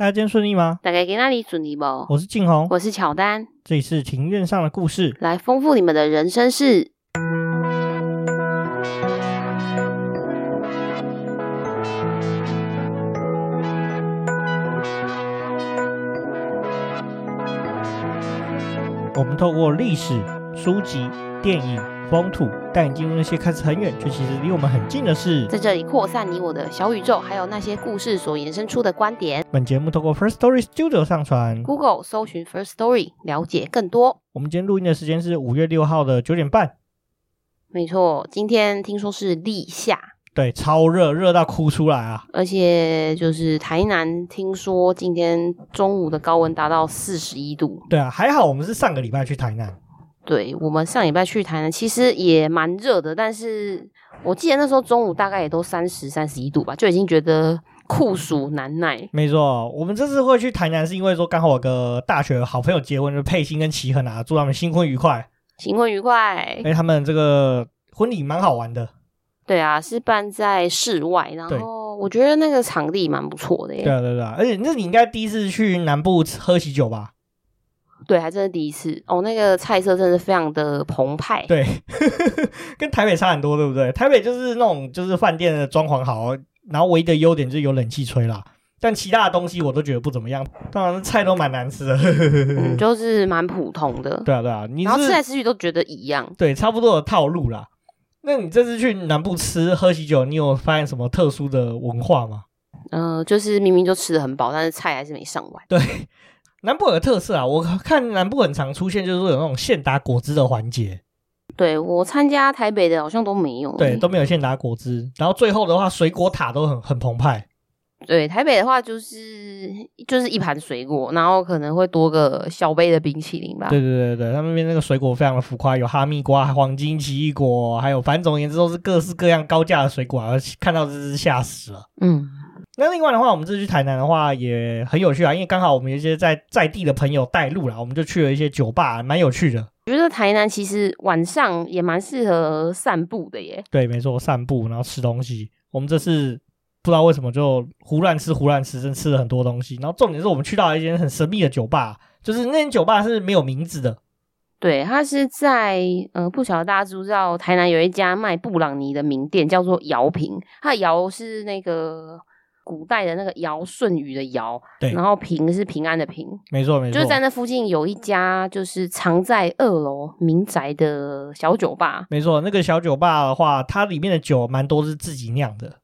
大家今天顺利吗？大家在那里顺利不？我是静红，我是乔丹，这里是庭院上的故事，来丰富你们的人生事。我们透过历史、书籍、电影、风土，带你进入那些看似很远却其实离我们很近的事，在这里扩散你我的小宇宙，还有那些故事所延伸出的观点。本节目透过 First Story Studio 上传，Google 搜寻 First Story，了解更多。我们今天录音的时间是五月六号的九点半。没错，今天听说是立夏。对，超热，热到哭出来啊！而且就是台南，听说今天中午的高温达到四十一度。对啊，还好我们是上个礼拜去台南。对，我们上礼拜去台南，其实也蛮热的，但是我记得那时候中午大概也都三十、三十一度吧，就已经觉得酷暑难耐。没错，我们这次会去台南，是因为说刚好我有个大学好朋友结婚，就是佩欣跟齐恒啊，祝他们新婚愉快，新婚愉快。哎，他们这个婚礼蛮好玩的。对啊，是办在室外，然后我觉得那个场地蛮不错的耶。对啊，对啊，而且那你应该第一次去南部喝喜酒吧？对，还真是第一次哦。那个菜色真的是非常的澎湃，对，跟台北差很多，对不对？台北就是那种就是饭店的装潢好，然后唯一的优点就是有冷气吹啦，但其他的东西我都觉得不怎么样。当然菜都蛮难吃的，嗯，就是蛮普通的。对啊，对啊，你然后吃来吃去都觉得一样，对，差不多的套路啦。那你这次去南部吃喝喜酒，你有发现什么特殊的文化吗？嗯、呃，就是明明就吃的很饱，但是菜还是没上完。对，南部有个特色啊，我看南部很常出现，就是说有那种现打果汁的环节。对，我参加台北的好像都没有，对，都没有现打果汁。然后最后的话，水果塔都很很澎湃。对，台北的话就是就是一盘水果，然后可能会多个小杯的冰淇淋吧。对对对对，他们那边那个水果非常的浮夸，有哈密瓜、黄金奇异果，还有反正总而言之都是各式各样高价的水果，而且看到真是吓死了。嗯，那另外的话，我们这次去台南的话也很有趣啊，因为刚好我们有一些在在地的朋友带路啦，我们就去了一些酒吧，蛮有趣的。我觉得台南其实晚上也蛮适合散步的耶。对，没错，散步然后吃东西，我们这次。不知道为什么就胡乱吃胡乱吃，真吃了很多东西。然后重点是我们去到了一间很神秘的酒吧，就是那间酒吧是没有名字的。对，它是在呃，不晓得大家知不知道，台南有一家卖布朗尼的名店，叫做姚平。它的姚是那个古代的那个尧舜禹的尧，对，然后平是平安的平。没错没错，就是在那附近有一家就是藏在二楼民宅的小酒吧。没错，那个小酒吧的话，它里面的酒蛮多是自己酿的。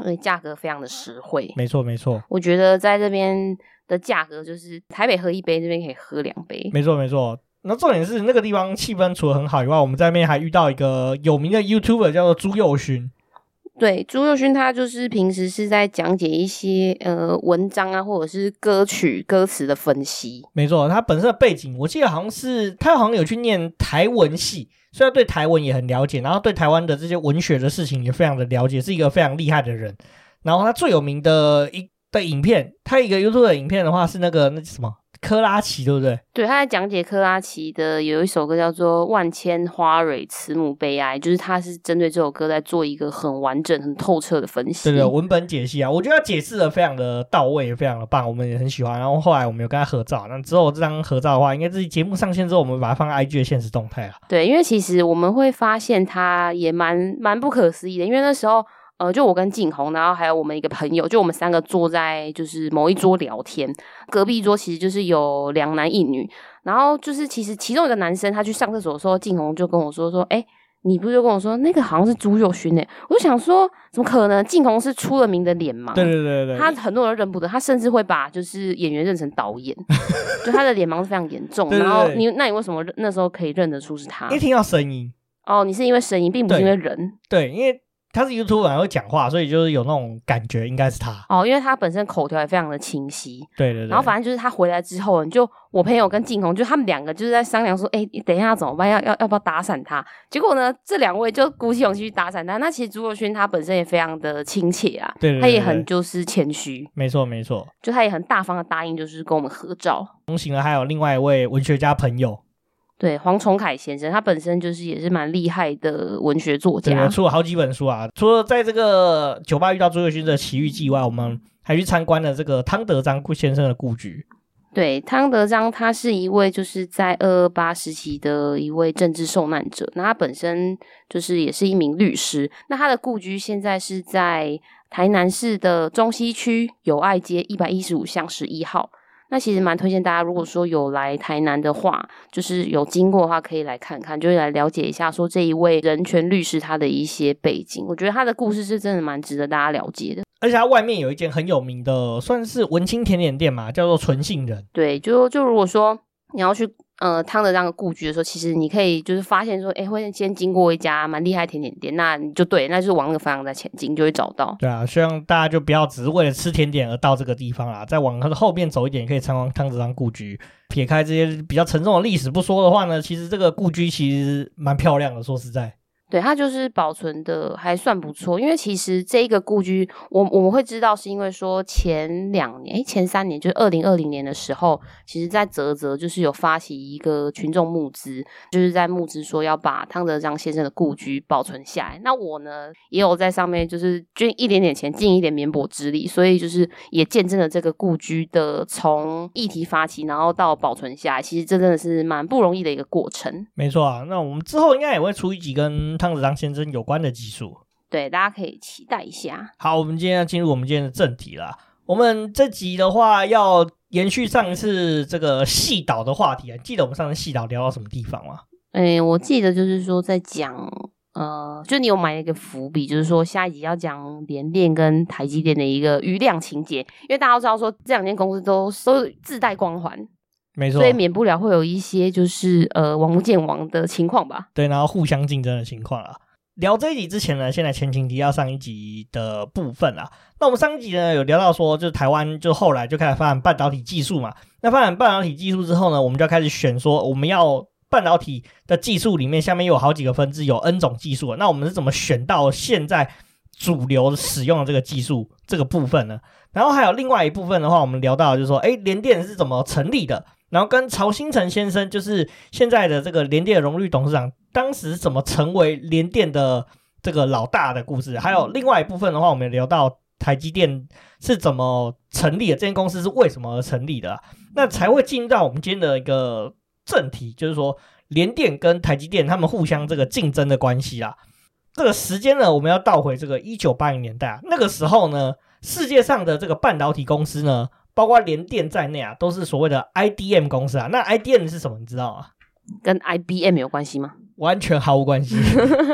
而且价格非常的实惠，没错没错。我觉得在这边的价格就是台北喝一杯，这边可以喝两杯。没错没错。那重点是那个地方气氛除了很好以外，我们在那边还遇到一个有名的 YouTuber 叫做朱佑勋。对，朱宥勋他就是平时是在讲解一些呃文章啊，或者是歌曲歌词的分析。没错，他本身的背景我记得好像是他好像有去念台文系。虽然对台文也很了解，然后对台湾的这些文学的事情也非常的了解，是一个非常厉害的人。然后他最有名的一的影片，他一个 YouTube 的影片的话是那个那什么。珂拉奇对不对？对，他在讲解珂拉奇的有一首歌叫做《万千花蕊，慈母悲哀》，就是他是针对这首歌在做一个很完整、很透彻的分析。对对，文本解析啊，我觉得他解释的非常的到位，也非常的棒，我们也很喜欢。然后后来我们有跟他合照，那之后这张合照的话，应该是节目上线之后，我们把它放在 IG 的现实动态啊。对，因为其实我们会发现他也蛮蛮不可思议的，因为那时候。呃，就我跟静红，然后还有我们一个朋友，就我们三个坐在就是某一桌聊天，隔壁桌其实就是有两男一女，然后就是其实其中一个男生他去上厕所的时候，静红就跟我说说，哎，你不是就跟我说那个好像是朱友勋诶，我就想说怎么可能？静红是出了名的脸盲，对对对对，他很多人都认不得，他甚至会把就是演员认成导演，就他的脸盲是非常严重。然后你那你为什么那时候可以认得出是他？一听到声音哦，你是因为声音，并不是因为人，对，对，因为。他是 YouTuber，还会讲话，所以就是有那种感觉，应该是他哦，因为他本身口条也非常的清晰。对对对。然后反正就是他回来之后，你就我朋友跟静红，就他们两个就是在商量说，哎，等一下怎么办？要要要不要打散他？结果呢，这两位就鼓起勇气去打散他。那其实朱若勋他本身也非常的亲切啊，对，对，对，对，他也很就是谦虚。没错没错，就他也很大方的答应，就是跟我们合照。同行了还有另外一位文学家朋友。对，黄崇凯先生，他本身就是也是蛮厉害的文学作家，出了好几本书啊。除了在这个酒吧遇到朱宥勋的奇遇记外，我们还去参观了这个汤德章先生的故居。对，汤德章他是一位就是在二二八时期的一位政治受难者，那他本身就是也是一名律师。那他的故居现在是在台南市的中西区友爱街一百一十五巷十一号。那其实蛮推荐大家，如果说有来台南的话，就是有经过的话，可以来看看，就是来了解一下说这一位人权律师他的一些背景。我觉得他的故事是真的蛮值得大家了解的。而且他外面有一间很有名的，算是文青甜点店嘛，叫做纯杏仁。对，就就如果说你要去。呃，汤德章的故居的时候，其实你可以就是发现说，哎，会先经过一家蛮厉害的甜点店，那你就对，那就是往那个方向在前进，就会找到。对啊，希望大家就不要只是为了吃甜点而到这个地方啊，再往它的后面走一点，可以参观汤德章故居。撇开这些比较沉重的历史不说的话呢，其实这个故居其实蛮漂亮的，说实在。对，它就是保存的还算不错，因为其实这一个故居，我我们会知道是因为说前两年，诶前三年就是二零二零年的时候，其实在泽泽就是有发起一个群众募资，就是在募资说要把汤德章先生的故居保存下来。那我呢也有在上面就是捐一点点钱，尽一点绵薄之力，所以就是也见证了这个故居的从议题发起，然后到保存下来，其实这真的是蛮不容易的一个过程。没错啊，那我们之后应该也会出一集跟。汤子章先生有关的技术，对，大家可以期待一下。好，我们今天要进入我们今天的正题了。我们这集的话要延续上一次这个细岛的话题啊，记得我们上次细岛聊到什么地方吗？哎、欸，我记得就是说在讲，呃，就你有埋一个伏笔，就是说下一集要讲联电跟台积电的一个余量情节，因为大家都知道说这两间公司都都自带光环。没错，所以免不了会有一些就是呃王不见王的情况吧？对，然后互相竞争的情况啊。聊这一集之前呢，先来前情提要上一集的部分啊。那我们上一集呢有聊到说，就是台湾就后来就开始发展半导体技术嘛。那发展半导体技术之后呢，我们就要开始选说我们要半导体的技术里面下面有好几个分支，有 N 种技术。那我们是怎么选到现在主流使用的这个技术这个部分呢？然后还有另外一部分的话，我们聊到就是说，哎，联电是怎么成立的？然后跟曹新成先生，就是现在的这个联电荣誉董事长，当时怎么成为联电的这个老大的故事，还有另外一部分的话，我们聊到台积电是怎么成立的，这间公司是为什么而成立的，那才会进入到我们今天的一个正题，就是说联电跟台积电他们互相这个竞争的关系啊。这个时间呢，我们要倒回这个一九八零年代啊，那个时候呢，世界上的这个半导体公司呢。包括联电在内啊，都是所谓的 IDM 公司啊。那 IDM 是什么？你知道吗？跟 IBM 有关系吗？完全毫无关系，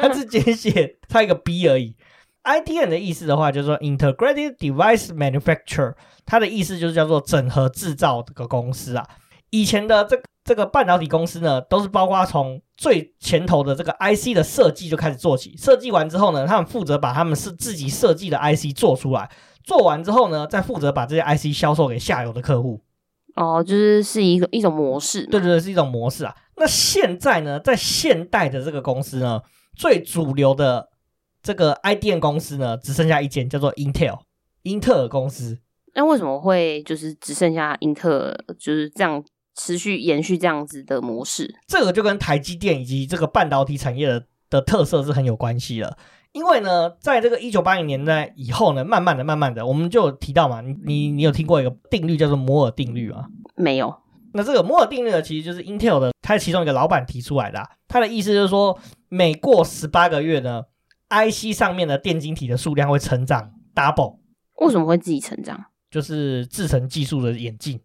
它是简写差一个 B 而已。IDM 的意思的话，就是说 Integrated Device Manufacturer，它的意思就是叫做整合制造这个公司啊。以前的这个、这个半导体公司呢，都是包括从最前头的这个 IC 的设计就开始做起，设计完之后呢，他们负责把他们是自己设计的 IC 做出来。做完之后呢，再负责把这些 IC 销售给下游的客户。哦，就是是一个一种模式。对对对，是一种模式啊。那现在呢，在现代的这个公司呢，最主流的这个 IDM 公司呢，只剩下一间，叫做 Intel，英特尔公司。那为什么会就是只剩下英特尔就是这样持续延续这样子的模式？这个就跟台积电以及这个半导体产业的的特色是很有关系的。因为呢，在这个一九八零年代以后呢，慢慢的、慢慢的，我们就有提到嘛，你你你有听过一个定律叫做摩尔定律吗？没有。那这个摩尔定律呢，其实就是 Intel 的，它其中一个老板提出来的啊。他的意思就是说，每过十八个月呢，IC 上面的电晶体的数量会成长 double。为什么会自己成长？就是制程技术的演进。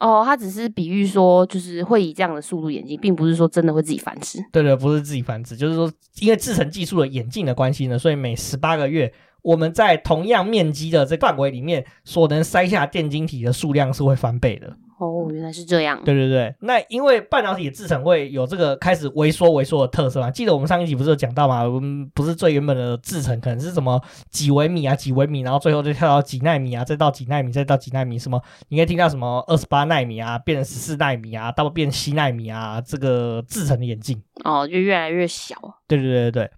哦，他只是比喻说，就是会以这样的速度演进，并不是说真的会自己繁殖。对对，不是自己繁殖，就是说，因为制成技术的演进的关系呢，所以每十八个月，我们在同样面积的这范围里面，所能塞下电晶体的数量是会翻倍的。哦，原来是这样。对对对，那因为半导体的制成会有这个开始萎缩萎缩的特色嘛？记得我们上一集不是有讲到嘛？我们不是最原本的制成可能是什么几微米啊几微米，然后最后就跳到几纳米啊，再到几纳米，再到几纳米，什么你可以听到什么二十八纳米啊，变成十四纳米啊，到变七纳米啊，这个制成的演进哦，就越来越小。对对对对对，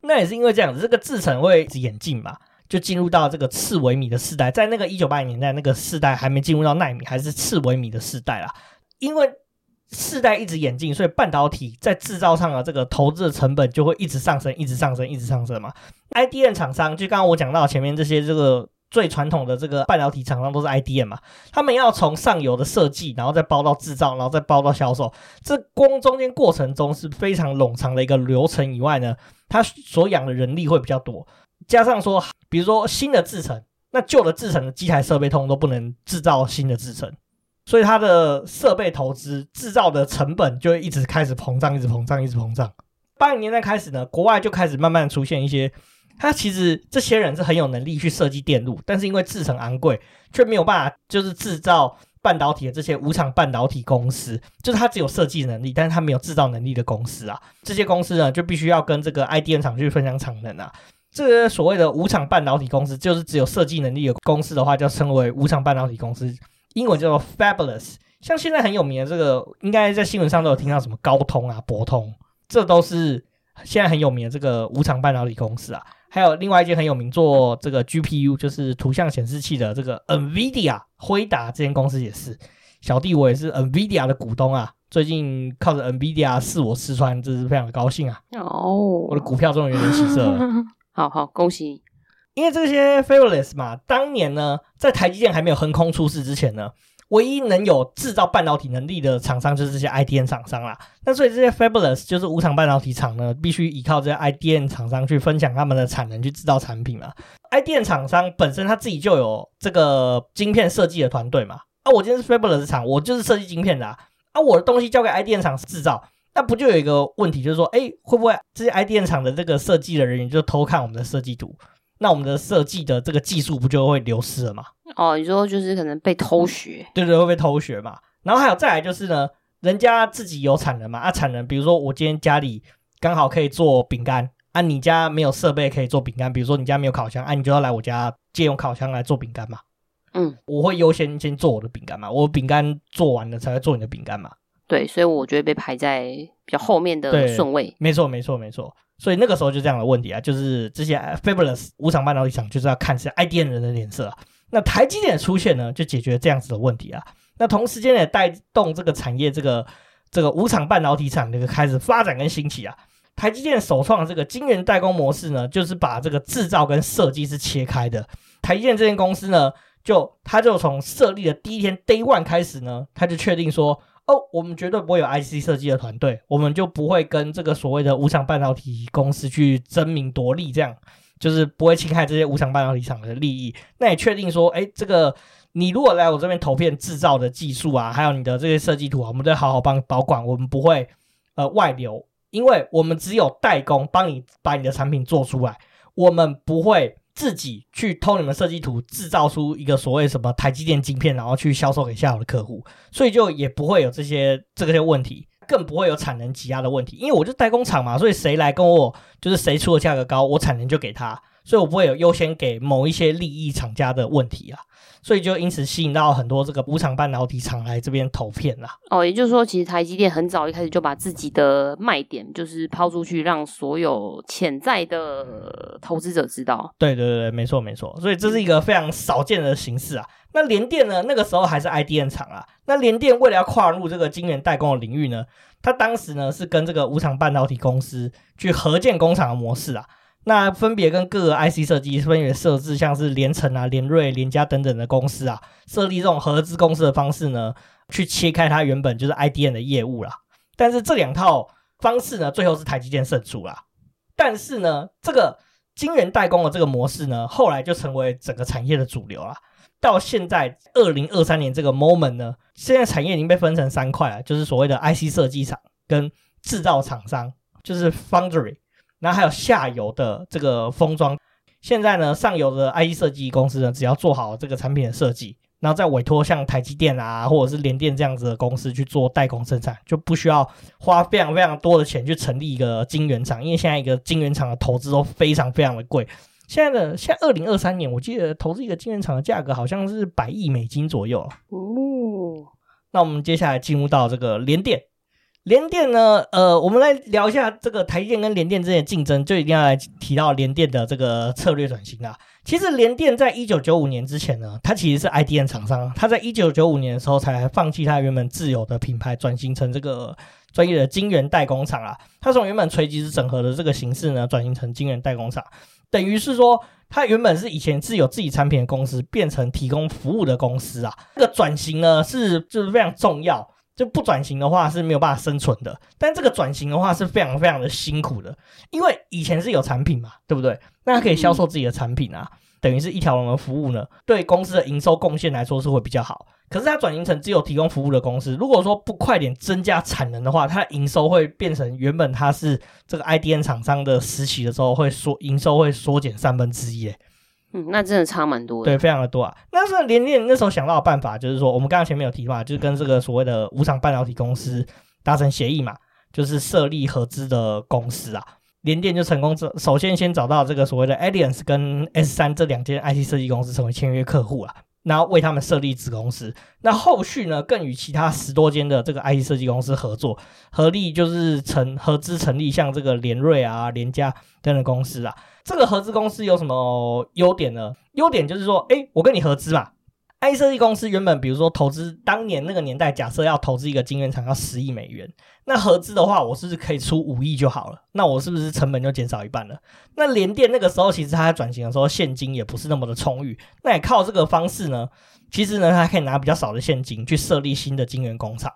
那也是因为这样子，这个制成会演进嘛。就进入到这个次微米的世代，在那个一九八零年代那个世代还没进入到奈米，还是次微米的世代啦。因为世代一直演进，所以半导体在制造上的这个投资的成本就会一直上升，一直上升，一直上升嘛。IDM 厂商就刚刚我讲到前面这些这个最传统的这个半导体厂商都是 IDM 嘛，他们要从上游的设计，然后再包到制造，然后再包到销售，这光中间过程中是非常冗长的一个流程以外呢，它所养的人力会比较多，加上说，比如说新的制程，那旧的制程的机台设备通都不能制造新的制程，所以它的设备投资制造的成本就一直开始膨胀，一直膨胀，一直膨胀。八零年代开始呢，国外就开始慢慢出现一些。他其实这些人是很有能力去设计电路，但是因为制程昂贵，却没有办法就是制造半导体的这些无厂半导体公司，就是他只有设计能力，但是他没有制造能力的公司啊。这些公司呢，就必须要跟这个 IDM 厂去分享产能啊。这个所谓的无厂半导体公司，就是只有设计能力的公司的话，就称为无厂半导体公司，英文叫做 Fabulous。像现在很有名的这个，应该在新闻上都有听到什么高通啊、博通，这都是现在很有名的这个无厂半导体公司啊。还有另外一间很有名做这个 GPU，就是图像显示器的这个 NVIDIA，辉达这间公司也是。小弟我也是 NVIDIA 的股东啊，最近靠着 NVIDIA 试我四川，真是非常的高兴啊！哦，我的股票终于有点起色了，好好恭喜！因为这些 Fabless 嘛，当年呢，在台积电还没有横空出世之前呢。唯一能有制造半导体能力的厂商就是这些 IDM 厂商啦。那所以这些 Fabless 就是无厂半导体厂呢，必须依靠这些 IDM 厂商去分享他们的产能去制造产品嘛。IDM 厂商本身他自己就有这个晶片设计的团队嘛。啊，我今天是 Fabless 厂，我就是设计晶片的啊。啊，我的东西交给 IDM 厂制造，那不就有一个问题，就是说，哎，会不会这些 IDM 厂的这个设计的人员就偷看我们的设计图？那我们的设计的这个技术不就会流失了吗？哦，你说就是可能被偷学，对对，会被偷学嘛。然后还有再来就是呢，人家自己有产能嘛，啊产能，比如说我今天家里刚好可以做饼干，啊你家没有设备可以做饼干，比如说你家没有烤箱，啊你就要来我家借用烤箱来做饼干嘛。嗯，我会优先先做我的饼干嘛，我饼干做完了才会做你的饼干嘛。对，所以我觉得被排在比较后面的顺位。没错，没错，没错。所以那个时候就这样的问题啊，就是这些 Fabulous 无厂半导体厂就是要看这些 IDM 人的脸色啊。那台积电的出现呢，就解决这样子的问题啊。那同时间也带动这个产业这个这个无厂半导体厂这个开始发展跟兴起啊。台积电首创的这个晶圆代工模式呢，就是把这个制造跟设计是切开的。台积电这间公司呢，就他就从设立的第一天 Day One 开始呢，他就确定说。哦，我们绝对不会有 IC 设计的团队，我们就不会跟这个所谓的无厂半导体公司去争名夺利，这样就是不会侵害这些无厂半导体厂的利益。那也确定说，哎，这个你如果来我这边投片制造的技术啊，还有你的这些设计图啊，我们都好好帮保管，我们不会呃外流，因为我们只有代工帮你把你的产品做出来，我们不会。自己去偷你们设计图，制造出一个所谓什么台积电晶片，然后去销售给下游的客户，所以就也不会有这些这些问题，更不会有产能挤压的问题，因为我就代工厂嘛，所以谁来跟我就是谁出的价格高，我产能就给他，所以我不会有优先给某一些利益厂家的问题啊。所以就因此吸引到很多这个无厂半导体厂来这边投片啦。哦，也就是说，其实台积电很早一开始就把自己的卖点就是抛出去，让所有潜在的投资者知道。对对对，没错没错。所以这是一个非常少见的形式啊。那联电呢，那个时候还是 IDM 厂啊。那联电为了要跨入这个晶圆代工的领域呢，他当时呢是跟这个无厂半导体公司去合建工厂的模式啊。那分别跟各个 IC 设计分别设置，像是联成啊、联瑞、联家等等的公司啊，设立这种合资公司的方式呢，去切开它原本就是 IDM 的业务啦。但是这两套方式呢，最后是台积电胜出啦。但是呢，这个晶圆代工的这个模式呢，后来就成为整个产业的主流啦。到现在二零二三年这个 moment 呢，现在产业已经被分成三块了，就是所谓的 IC 设计厂跟制造厂商，就是 Foundry。然后还有下游的这个封装，现在呢，上游的 IC 设计公司呢，只要做好这个产品的设计，然后再委托像台积电啊，或者是联电这样子的公司去做代工生产，就不需要花非常非常多的钱去成立一个晶圆厂，因为现在一个晶圆厂的投资都非常非常的贵。现在的现在二零二三年，我记得投资一个晶圆厂的价格好像是百亿美金左右。哦，那我们接下来进入到这个联电。联电呢，呃，我们来聊一下这个台电跟联电之间的竞争，就一定要来提到联电的这个策略转型啊。其实联电在一九九五年之前呢，它其实是 IDM 厂商，它在一九九五年的时候才放弃它原本自有的品牌，转型成这个专业的晶圆代工厂啊。它从原本垂直整合的这个形式呢，转型成晶圆代工厂。等于是说，它原本是以前是有自己产品的公司，变成提供服务的公司啊。这个转型呢，是就是非常重要。就不转型的话是没有办法生存的。但这个转型的话是非常非常的辛苦的，因为以前是有产品嘛，对不对？那它可以销售自己的产品啊，等于是一条龙的服务呢，对公司的营收贡献来说是会比较好。可是它转型成只有提供服务的公司，如果说不快点增加产能的话，它的营收会变成原本它是这个 IDN 厂商的时期的时候会缩营收会缩减三分之一。嗯，那真的差蛮多。对，非常的多啊。那是联电那时候想到的办法，就是说我们刚刚前面有提嘛，就是跟这个所谓的无厂半导体公司达成协议嘛，就是设立合资的公司啊。联电就成功首先先找到这个所谓的 Alliance 跟 S 三这两间 I T 设计公司成为签约客户啊。然后为他们设立子公司，那后续呢，更与其他十多间的这个 IT 设计公司合作，合力就是成合资成立像这个联瑞啊、联嘉等等公司啊。这个合资公司有什么优点呢？优点就是说，哎，我跟你合资嘛。I 设计公司原本，比如说投资当年那个年代，假设要投资一个晶圆厂要十亿美元，那合资的话，我是不是可以出五亿就好了？那我是不是成本就减少一半了？那联电那个时候其实它在转型的时候，现金也不是那么的充裕，那也靠这个方式呢，其实呢，它可以拿比较少的现金去设立新的晶圆工厂，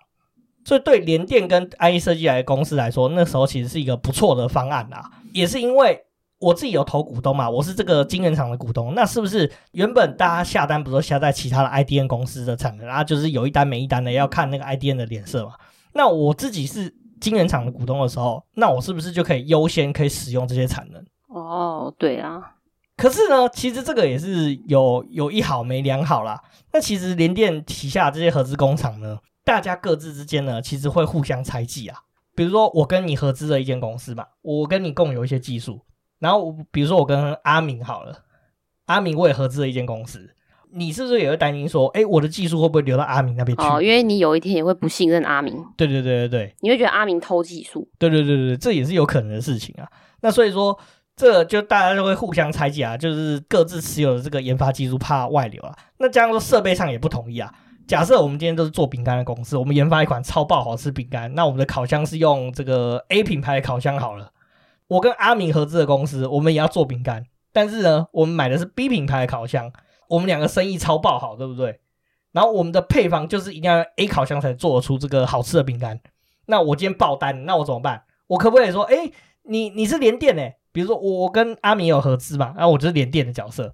所以对联电跟 I 设计来公司来说，那时候其实是一个不错的方案啊，也是因为。我自己有投股东嘛，我是这个晶圆厂的股东，那是不是原本大家下单不是下在其他的 IDN 公司的产能，然后就是有一单没一单的，要看那个 IDN 的脸色嘛？那我自己是晶圆厂的股东的时候，那我是不是就可以优先可以使用这些产能？哦，对啊。可是呢，其实这个也是有有一好没两好啦。那其实联电旗下这些合资工厂呢，大家各自之间呢，其实会互相猜忌啊。比如说我跟你合资的一间公司嘛，我跟你共有一些技术。然后，比如说我跟阿明好了，阿明我也合资了一间公司，你是不是也会担心说，哎，我的技术会不会流到阿明那边去？哦，因为你有一天也会不信任阿明。对对对对对，你会觉得阿明偷技术。对对对对，这也是有可能的事情啊。那所以说，这就大家就会互相猜忌啊，就是各自持有的这个研发技术怕外流啊。那这样说设备上也不同意啊。假设我们今天都是做饼干的公司，我们研发一款超爆好吃饼干，那我们的烤箱是用这个 A 品牌的烤箱好了。我跟阿明合资的公司，我们也要做饼干，但是呢，我们买的是 B 品牌的烤箱，我们两个生意超爆好，对不对？然后我们的配方就是一定要用 A 烤箱才做得出这个好吃的饼干。那我今天爆单，那我怎么办？我可不可以说，哎，你你是联电诶？比如说我我跟阿明有合资嘛，那我就是联电的角色。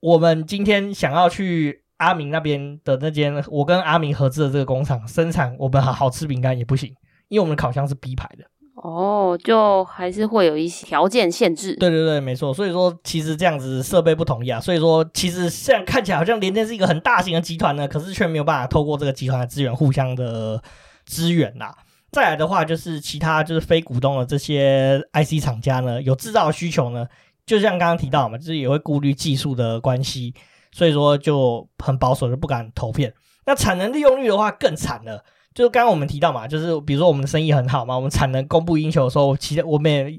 我们今天想要去阿明那边的那间，我跟阿明合资的这个工厂生产我们好好吃饼干也不行，因为我们的烤箱是 B 牌的。哦，就还是会有一些条件限制。对对对，没错。所以说，其实这样子设备不统一啊。所以说，其实现在看起来好像联电是一个很大型的集团呢，可是却没有办法透过这个集团的资源互相的支援呐。再来的话，就是其他就是非股东的这些 IC 厂家呢，有制造需求呢，就像刚刚提到嘛，就是也会顾虑技术的关系，所以说就很保守，就不敢投片。那产能利用率的话更惨了。就刚刚我们提到嘛，就是比如说我们的生意很好嘛，我们产能供不应求的时候，其实我们也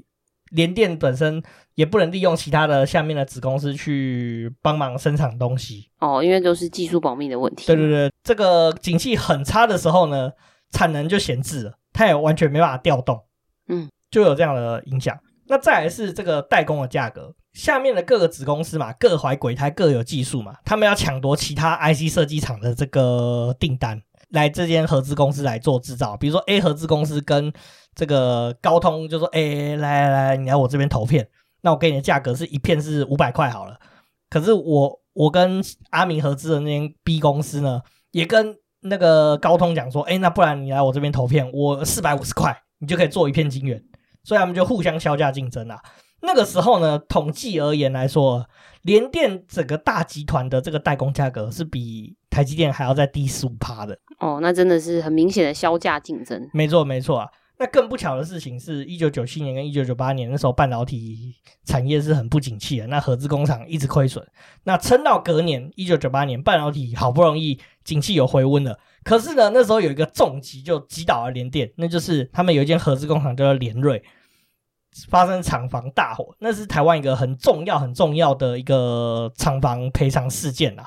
联电本身也不能利用其他的下面的子公司去帮忙生产东西哦，因为都是技术保密的问题。对对对，这个景气很差的时候呢，产能就闲置了，它也完全没办法调动，嗯，就有这样的影响。那再来是这个代工的价格，下面的各个子公司嘛，各怀鬼胎，各有技术嘛，他们要抢夺其他 IC 设计厂的这个订单。来这间合资公司来做制造，比如说 A 合资公司跟这个高通就说：“哎，来来来，你来我这边投片，那我给你的价格是一片是五百块好了。”可是我我跟阿明合资的那间 B 公司呢，也跟那个高通讲说：“哎，那不然你来我这边投片，我四百五十块，你就可以做一片晶圆。”所以他们就互相削价竞争啊。那个时候呢，统计而言来说，联电整个大集团的这个代工价格是比台积电还要再低十五趴的。哦，那真的是很明显的削价竞争。没错，没错啊。那更不巧的事情是，一九九七年跟一九九八年那时候，半导体产业是很不景气的，那合资工厂一直亏损。那撑到隔年一九九八年，半导体好不容易景气有回温了，可是呢，那时候有一个重击就击倒了联电，那就是他们有一间合资工厂叫做联瑞，发生厂房大火，那是台湾一个很重要、很重要的一个厂房赔偿事件啊。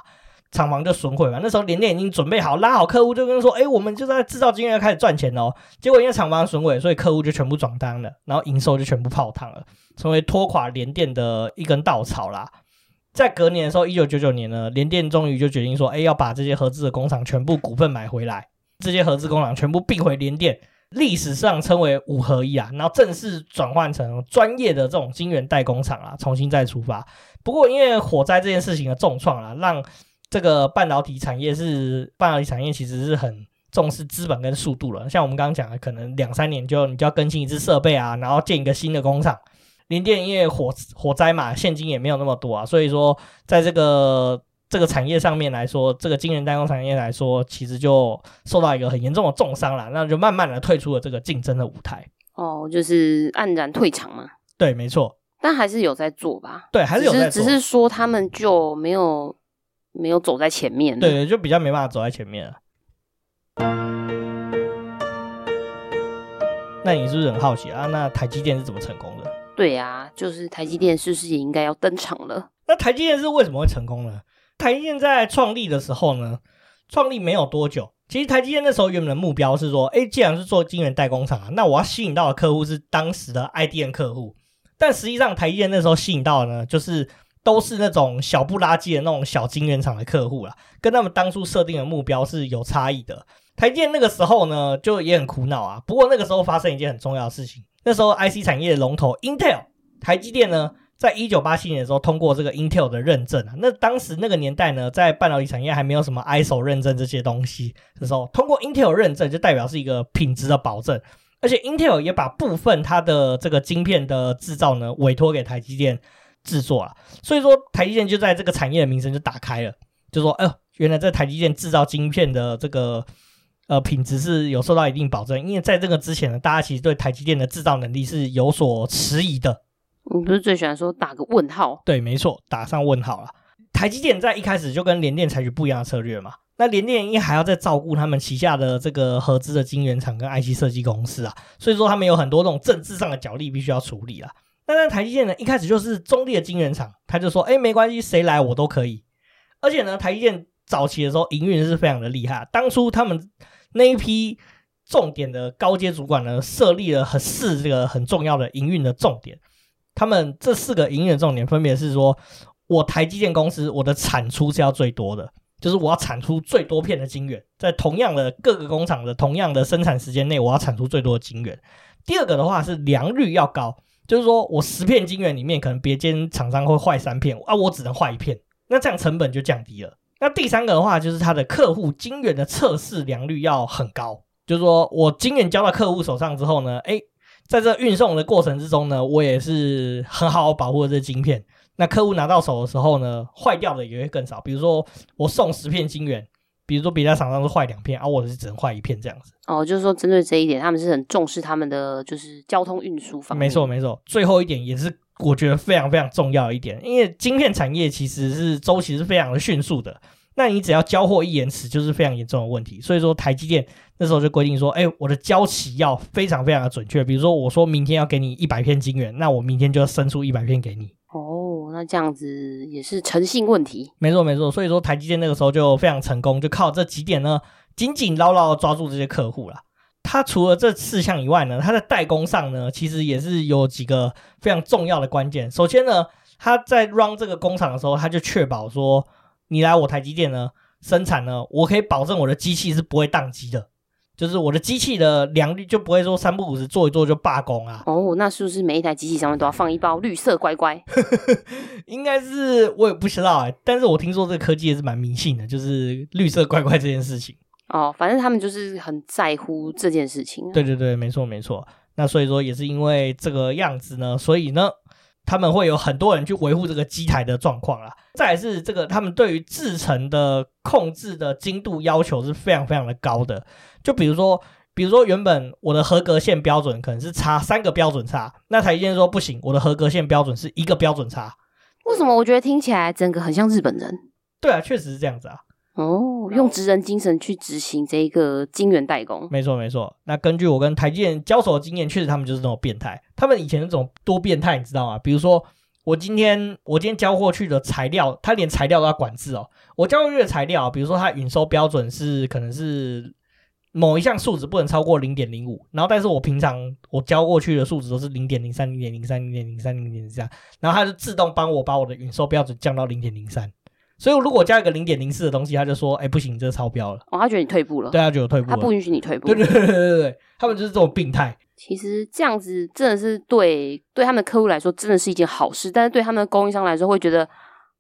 厂房就损毁嘛。那时候联电已经准备好拉好客户，就跟说：“哎，我们就在制造晶圆开始赚钱哦。”结果因为厂房损毁，所以客户就全部转单了，然后营收就全部泡汤了，成为拖垮联电的一根稻草啦。在隔年的时候，一九九九年呢，联电终于就决定说：“哎，要把这些合资的工厂全部股份买回来，这些合资工厂全部并回联电。”历史上称为五合一啊，然后正式转换成专业的这种晶圆代工厂啊，重新再出发。不过因为火灾这件事情的重创啊，让这个半导体产业是半导体产业其实是很重视资本跟速度了。像我们刚刚讲的，可能两三年就你就要更新一次设备啊，然后建一个新的工厂。联电因为火火灾嘛，现金也没有那么多啊，所以说在这个。这个产业上面来说，这个晶圆代工产业来说，其实就受到一个很严重的重伤了，那就慢慢的退出了这个竞争的舞台。哦，就是黯然退场嘛。对，没错。但还是有在做吧？对，还是有在做。只是，只是说他们就没有没有走在前面。对对，就比较没办法走在前面了。那你是不是很好奇啊？那台积电是怎么成功的？对呀、啊，就是台积电是不是也应该要登场了？那台积电是为什么会成功呢？台积电在创立的时候呢，创立没有多久。其实台积电那时候原本的目标是说，哎，既然是做晶圆代工厂啊，那我要吸引到的客户是当时的 IDM 客户。但实际上，台积电那时候吸引到的呢，就是都是那种小不拉几的那种小晶圆厂的客户啦，跟他们当初设定的目标是有差异的。台积电那个时候呢，就也很苦恼啊。不过那个时候发生一件很重要的事情，那时候 IC 产业的龙头 Intel，台积电呢。在一九八七年的时候，通过这个 Intel 的认证啊，那当时那个年代呢，在半导体产业还没有什么 ISO 认证这些东西的时候，通过 Intel 认证就代表是一个品质的保证，而且 Intel 也把部分它的这个晶片的制造呢委托给台积电制作啊，所以说台积电就在这个产业的名声就打开了，就说，哎呦，原来在台积电制造晶片的这个呃品质是有受到一定保证，因为在这个之前呢，大家其实对台积电的制造能力是有所迟疑的。你不是最喜欢说打个问号？对，没错，打上问号了。台积电在一开始就跟联电采取不一样的策略嘛。那联电因为还要再照顾他们旗下的这个合资的晶圆厂跟 IC 设计公司啊，所以说他们有很多这种政治上的角力必须要处理啦。那在台积电呢，一开始就是中立的晶圆厂，他就说，哎，没关系，谁来我都可以。而且呢，台积电早期的时候营运是非常的厉害，当初他们那一批重点的高阶主管呢，设立了很四这个很重要的营运的重点。他们这四个营运的重点分别是说，我台积电公司我的产出是要最多的，就是我要产出最多片的晶圆，在同样的各个工厂的同样的生产时间内，我要产出最多的晶圆。第二个的话是良率要高，就是说我十片晶圆里面可能别间厂商会坏三片啊，我只能坏一片，那这样成本就降低了。那第三个的话就是它的客户晶圆的测试良率要很高，就是说我晶圆交到客户手上之后呢，诶在这运送的过程之中呢，我也是很好保护这晶片。那客户拿到手的时候呢，坏掉的也会更少。比如说我送十片晶圆，比如说别家厂商是坏两片，而、啊、我是只能坏一片这样子。哦，就是说针对这一点，他们是很重视他们的就是交通运输方面。没错没错，最后一点也是我觉得非常非常重要一点，因为晶片产业其实是周期是非常的迅速的。那你只要交货一延迟，就是非常严重的问题。所以说，台积电那时候就规定说，哎，我的交期要非常非常的准确。比如说，我说明天要给你一百片晶圆，那我明天就要生出一百片给你。那这样子也是诚信问题。没错，没错。所以说，台积电那个时候就非常成功，就靠这几点呢，紧紧牢牢抓住这些客户了。他除了这四项以外呢，他在代工上呢，其实也是有几个非常重要的关键。首先呢，他在 run 这个工厂的时候，他就确保说。你来我台积电呢生产呢，我可以保证我的机器是不会宕机的，就是我的机器的良率就不会说三不五时做一做就罢工啊。哦，那是不是每一台机器上面都要放一包绿色乖乖？应该是我也不知道哎、欸，但是我听说这个科技也是蛮迷信的，就是绿色乖乖这件事情。哦，反正他们就是很在乎这件事情、啊。对对对，没错没错。那所以说也是因为这个样子呢，所以呢。他们会有很多人去维护这个机台的状况啦。再来是这个，他们对于制程的控制的精度要求是非常非常的高的。就比如说，比如说原本我的合格线标准可能是差三个标准差，那台积电说不行，我的合格线标准是一个标准差。为什么？我觉得听起来整个很像日本人。对啊，确实是这样子啊。哦，用职人精神去执行这一个晶圆代工，没错没错。那根据我跟台积电交手的经验，确实他们就是这种变态。他们以前那种多变态，你知道吗？比如说，我今天我今天交货去的材料，他连材料都要管制哦。我交过去的材料，比如说它允收标准是可能是某一项数值不能超过零点零五，然后但是我平常我交过去的数值都是零点零三、零点零三、零点零三、零点零三，然后它就自动帮我把我的运收标准降到零点零三。所以如果加一个零点零四的东西，他就说：“哎、欸，不行，这个超标了。”哦，他觉得你退步了。对，他觉得我退步了。他不允许你退步。对对对对对对，他们就是这种病态。其实这样子真的是对对他们的客户来说真的是一件好事，但是对他们的供应商来说会觉得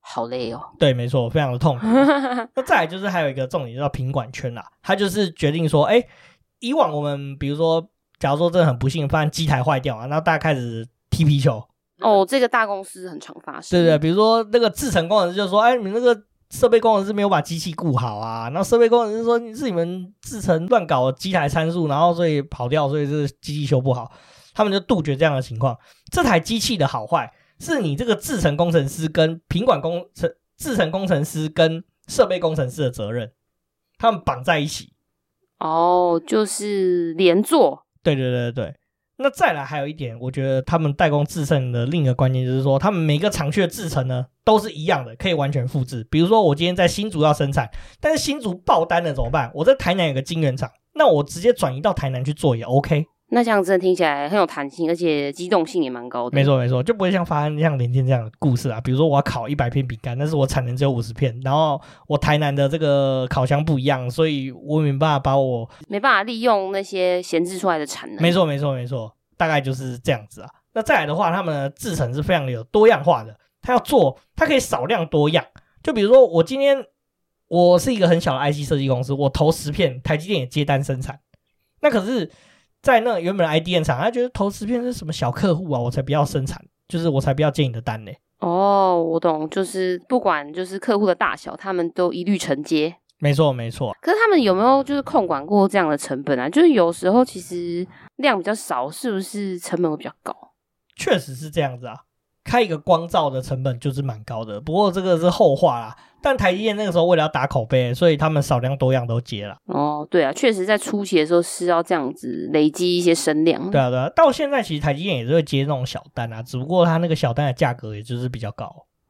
好累哦。对，没错，非常的痛苦。那再来就是还有一个重点叫品管圈啦，他就是决定说：“哎、欸，以往我们比如说，假如说真的很不幸发现机台坏掉啊，那大家开始踢皮球。”哦，这个大公司很常发生。对对，比如说那个制程工程师就说：“哎、欸，你那个。”设备工程师没有把机器顾好啊，然后设备工程师说是你们制成乱搞机台参数，然后所以跑掉，所以这个机器修不好，他们就杜绝这样的情况。这台机器的好坏是你这个制程工程师跟品管工程、制程工程师跟设备工程师的责任，他们绑在一起。哦，就是连坐。对对对对。那再来还有一点，我觉得他们代工制程的另一个关键就是说，他们每个厂区的制程呢都是一样的，可以完全复制。比如说我今天在新竹要生产，但是新竹爆单了怎么办？我在台南有个晶圆厂，那我直接转移到台南去做也 OK。那这样子听起来很有弹性，而且机动性也蛮高的。没错没错，就不会像发生像联电这样的故事啊。比如说我要烤一百片饼干，但是我产能只有五十片，然后我台南的这个烤箱不一样，所以我没办法把我没办法利用那些闲置出来的产能。没错没错没错，大概就是这样子啊。那再来的话，他们的制程是非常的有多样化的，他要做，他可以少量多样。就比如说我今天我是一个很小的 IC 设计公司，我投十片，台积电也接单生产，那可是。在那原本的 IDM 厂，他觉得投十片是什么小客户啊，我才不要生产，就是我才不要接你的单呢。哦，我懂，就是不管就是客户的大小，他们都一律承接。没错，没错。可是他们有没有就是控管过这样的成本啊？就是有时候其实量比较少，是不是成本会比较高？确实是这样子啊。开一个光照的成本就是蛮高的，不过这个是后话啦。但台积电那个时候为了要打口碑，所以他们少量多样都接了。哦，对啊，确实在初期的时候是要这样子累积一些声量。对啊，对啊，到现在其实台积电也是会接那种小单啊，只不过它那个小单的价格也就是比较高。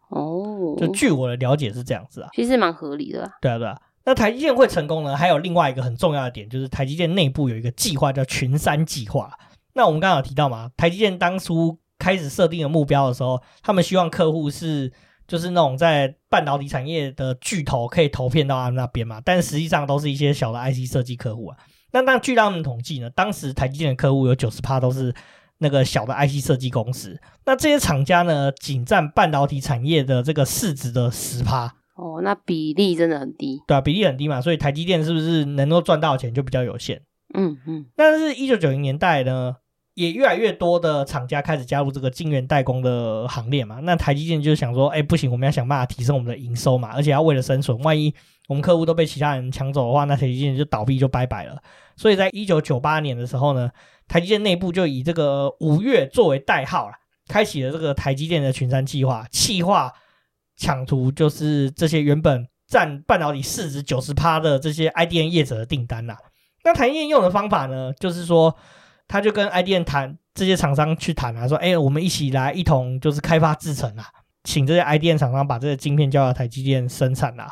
哦，就据我的了解是这样子啊，其实蛮合理的啊。对啊，对啊。那台积电会成功呢，还有另外一个很重要的点，就是台积电内部有一个计划叫群山计划。那我们刚刚有提到嘛，台积电当初。开始设定的目标的时候，他们希望客户是就是那种在半导体产业的巨头，可以投片到他们那边嘛。但实际上都是一些小的 IC 设计客户啊。那那据他们统计呢，当时台积电的客户有九十趴都是那个小的 IC 设计公司。那这些厂家呢，仅占半导体产业的这个市值的十趴。哦，那比例真的很低。对啊，比例很低嘛，所以台积电是不是能够赚到钱就比较有限？嗯嗯。但是，一九九零年代呢？也越来越多的厂家开始加入这个晶圆代工的行列嘛，那台积电就想说，哎，不行，我们要想办法提升我们的营收嘛，而且要为了生存，万一我们客户都被其他人抢走的话，那台积电就倒闭就拜拜了。所以在一九九八年的时候呢，台积电内部就以这个五月作为代号了，开启了这个台积电的群山计划，企划抢图就是这些原本占半导体市值九十趴的这些 IDM 业者的订单呐。那台积电用的方法呢，就是说。他就跟 IDM 谈，这些厂商去谈啊，说，哎，我们一起来一同就是开发制程啊，请这些 IDM 厂商把这个晶片交到台积电生产啊。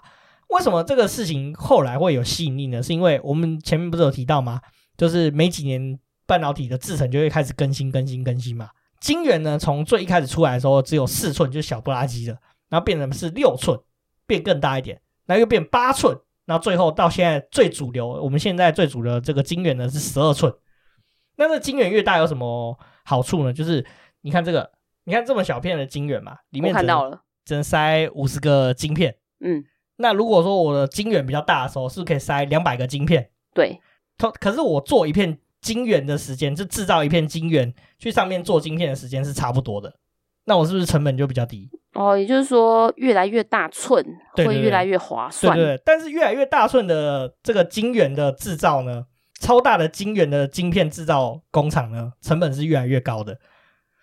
为什么这个事情后来会有吸引力呢？是因为我们前面不是有提到吗？就是每几年半导体的制程就会开始更新、更新、更新嘛。晶圆呢，从最一开始出来的时候只有四寸，就是小不拉几的，然后变成是六寸，变更大一点，然后又变八寸，然后最后到现在最主流，我们现在最主流的这个晶圆呢是十二寸。那这金圆越大有什么好处呢？就是你看这个，你看这么小片的金圆嘛，里面看到了，只能塞五十个晶片。嗯，那如果说我的晶圆比较大的时候，是不是可以塞两百个晶片？对。可是我做一片晶圆的时间，就制造一片晶圆去上面做晶片的时间是差不多的。那我是不是成本就比较低？哦，也就是说，越来越大寸会越来越划算。对对对，但是越来越大寸的这个晶圆的制造呢？超大的晶圆的晶片制造工厂呢，成本是越来越高的。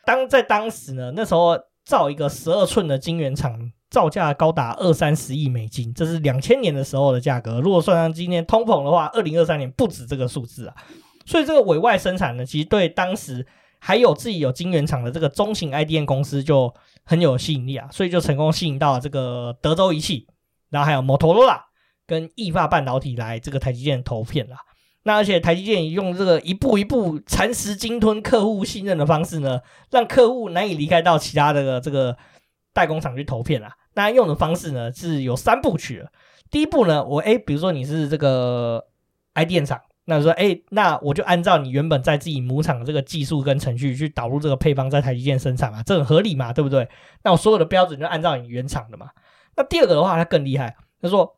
当在当时呢，那时候造一个十二寸的晶圆厂，造价高达二三十亿美金，这是两千年的时候的价格。如果算上今年通膨的话，二零二三年不止这个数字啊。所以这个委外生产呢，其实对当时还有自己有晶圆厂的这个中型 IDM 公司就很有吸引力啊，所以就成功吸引到了这个德州仪器，然后还有摩托罗拉跟意法半导体来这个台积电投片了。那而且台积电用这个一步一步蚕食鲸吞客户信任的方式呢，让客户难以离开到其他的这个代工厂去投片啊。那用的方式呢是有三部曲的。第一步呢，我诶，比如说你是这个 IDM 厂。那说，哎，那我就按照你原本在自己母厂的这个技术跟程序去导入这个配方，在台积电生产啊，这很合理嘛，对不对？那我所有的标准就按照你原厂的嘛。那第二个的话，它更厉害，他说，